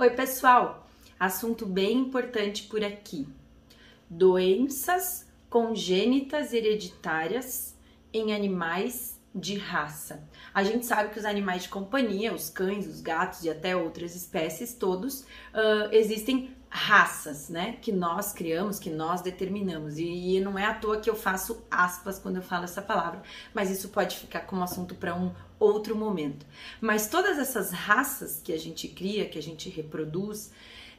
Oi, pessoal! Assunto bem importante por aqui: doenças congênitas hereditárias em animais de raça. A gente sabe que os animais de companhia, os cães, os gatos e até outras espécies, todos uh, existem raças, né? Que nós criamos, que nós determinamos. E, e, não é à toa que eu faço aspas quando eu falo essa palavra, mas isso pode ficar como assunto para um outro momento. Mas todas essas raças que a gente cria, que a gente reproduz,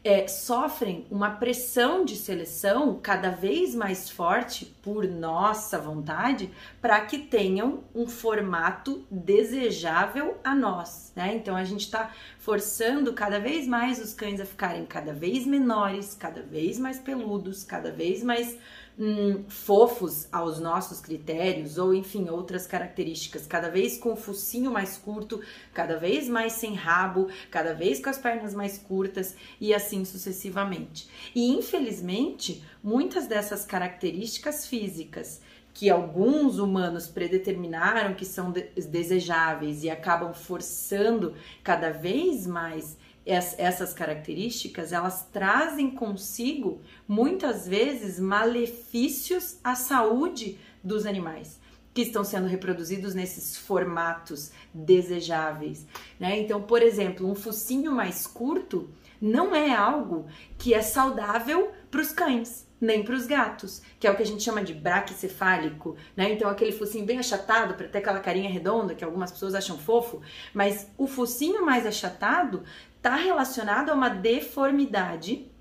é, sofrem uma pressão de seleção cada vez mais forte por nossa vontade para que tenham um formato desejável a nós, né? Então a gente está forçando cada vez mais os cães a ficarem cada vez menores, cada vez mais peludos, cada vez mais hum, fofos aos nossos critérios, ou enfim, outras características, cada vez com o focinho mais curto, cada vez mais sem rabo, cada vez com as pernas mais curtas e assim sucessivamente. E infelizmente, muitas dessas características físicas que alguns humanos predeterminaram que são desejáveis e acabam forçando cada vez mais essas características, elas trazem consigo muitas vezes malefícios à saúde dos animais que estão sendo reproduzidos nesses formatos desejáveis, né? Então, por exemplo, um focinho mais curto não é algo que é saudável para os cães, nem para os gatos, que é o que a gente chama de braquicefálico, né? Então aquele focinho bem achatado para ter aquela carinha redonda que algumas pessoas acham fofo, mas o focinho mais achatado está relacionado a uma deformidade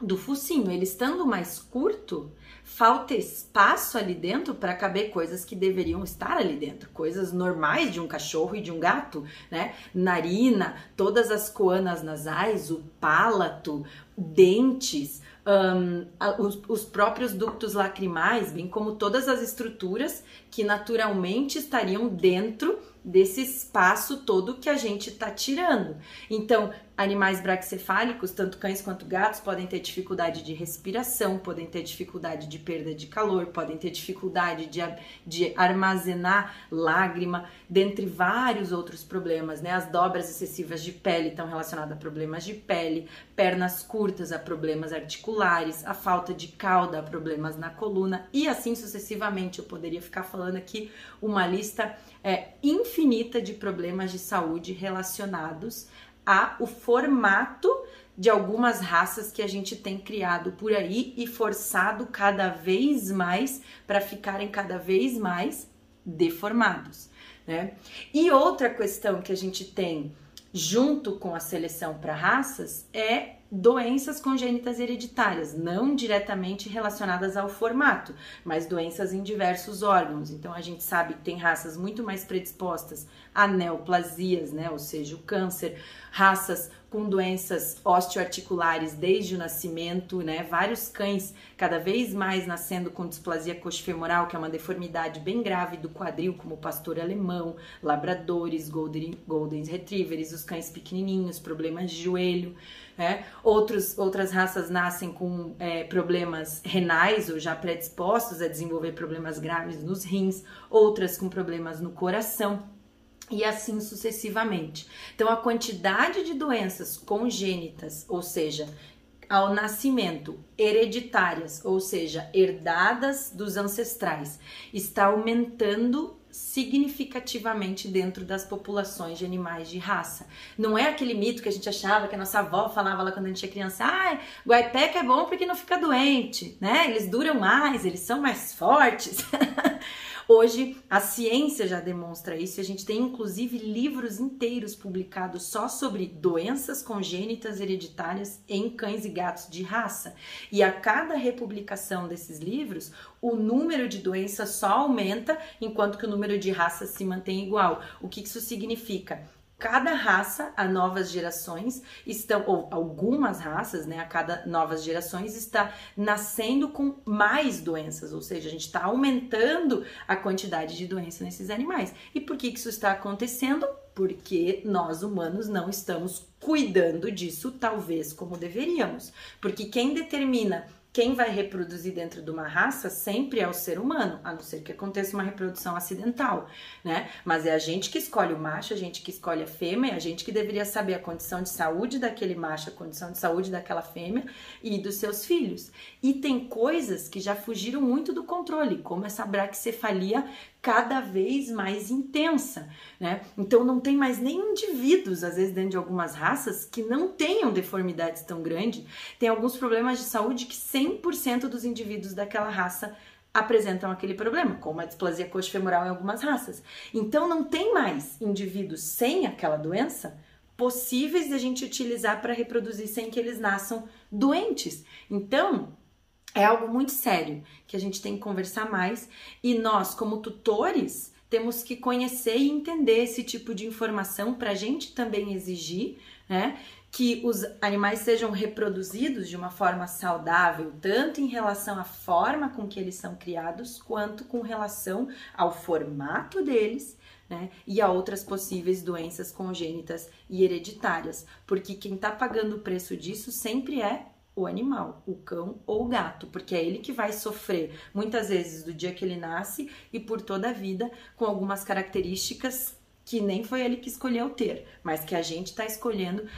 do focinho. Ele estando mais curto, falta espaço ali dentro para caber coisas que deveriam estar ali dentro, coisas normais de um cachorro e de um gato, né? Narina, todas as coanas nasais, o palato, dentes, um, os, os, próprios ductos lacrimais, bem como todas as estruturas que naturalmente estariam dentro desse espaço todo que a gente está tirando. Então, animais braquicefálicos, tanto cães quanto gatos, podem ter dificuldade de respiração, podem ter dificuldade de perda de calor, podem ter dificuldade de, de armazenar lágrima, dentre vários outros problemas, né? As dobras excessivas de pele estão relacionadas a problemas de pele, pernas curtas a problemas articulares, a falta de cauda a problemas na coluna e assim sucessivamente. Eu poderia ficar falando aqui uma lista é, infinita de problemas de saúde relacionados a o formato de algumas raças que a gente tem criado por aí e forçado cada vez mais para ficarem cada vez mais deformados, né? E outra questão que a gente tem junto com a seleção para raças é doenças congênitas hereditárias, não diretamente relacionadas ao formato, mas doenças em diversos órgãos. Então a gente sabe que tem raças muito mais predispostas a neoplasias, né, ou seja, o câncer, raças com doenças osteoarticulares desde o nascimento, né? Vários cães cada vez mais nascendo com displasia coxofemoral, que é uma deformidade bem grave do quadril, como pastor alemão, labradores, golden, golden retrievers, os cães pequenininhos, problemas de joelho. Né? Outros, outras raças nascem com é, problemas renais ou já predispostos a desenvolver problemas graves nos rins, outras com problemas no coração e assim sucessivamente. Então, a quantidade de doenças congênitas, ou seja, ao nascimento, hereditárias, ou seja, herdadas dos ancestrais, está aumentando significativamente dentro das populações de animais de raça. Não é aquele mito que a gente achava que a nossa avó falava lá quando a gente era criança, ah, guaipeca é bom porque não fica doente, né? Eles duram mais, eles são mais fortes. Hoje a ciência já demonstra isso a gente tem inclusive livros inteiros publicados só sobre doenças congênitas hereditárias em cães e gatos de raça. E a cada republicação desses livros, o número de doenças só aumenta enquanto que o número de raças se mantém igual. O que isso significa? Cada raça a novas gerações estão ou algumas raças, né, a cada novas gerações está nascendo com mais doenças, ou seja, a gente está aumentando a quantidade de doença nesses animais. E por que, que isso está acontecendo? Porque nós humanos não estamos cuidando disso talvez como deveríamos. Porque quem determina quem vai reproduzir dentro de uma raça sempre é o ser humano, a não ser que aconteça uma reprodução acidental, né? Mas é a gente que escolhe o macho, a gente que escolhe a fêmea, é a gente que deveria saber a condição de saúde daquele macho, a condição de saúde daquela fêmea e dos seus filhos. E tem coisas que já fugiram muito do controle, como essa braquicefalia cada vez mais intensa, né? Então não tem mais nem indivíduos, às vezes dentro de algumas raças, que não tenham deformidades tão grandes. Tem alguns problemas de saúde que 100% dos indivíduos daquela raça apresentam aquele problema, como a displasia coxofemoral em algumas raças. Então não tem mais indivíduos sem aquela doença possíveis de a gente utilizar para reproduzir sem que eles nasçam doentes. Então, é algo muito sério que a gente tem que conversar mais e nós, como tutores, temos que conhecer e entender esse tipo de informação para a gente também exigir, né? Que os animais sejam reproduzidos de uma forma saudável, tanto em relação à forma com que eles são criados, quanto com relação ao formato deles né? E a outras possíveis doenças congênitas e hereditárias, porque quem está pagando o preço disso sempre é o animal, o cão ou o gato, porque é ele que vai sofrer muitas vezes do dia que ele nasce e por toda a vida com algumas características que nem foi ele que escolheu ter, mas que a gente está escolhendo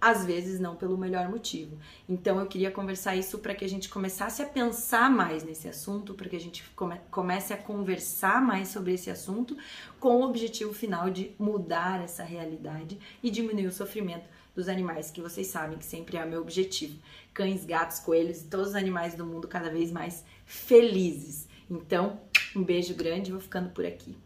às vezes não pelo melhor motivo. Então eu queria conversar isso para que a gente começasse a pensar mais nesse assunto, para que a gente come comece a conversar mais sobre esse assunto, com o objetivo final de mudar essa realidade e diminuir o sofrimento dos animais, que vocês sabem que sempre é o meu objetivo. Cães, gatos, coelhos e todos os animais do mundo cada vez mais felizes. Então, um beijo grande, vou ficando por aqui.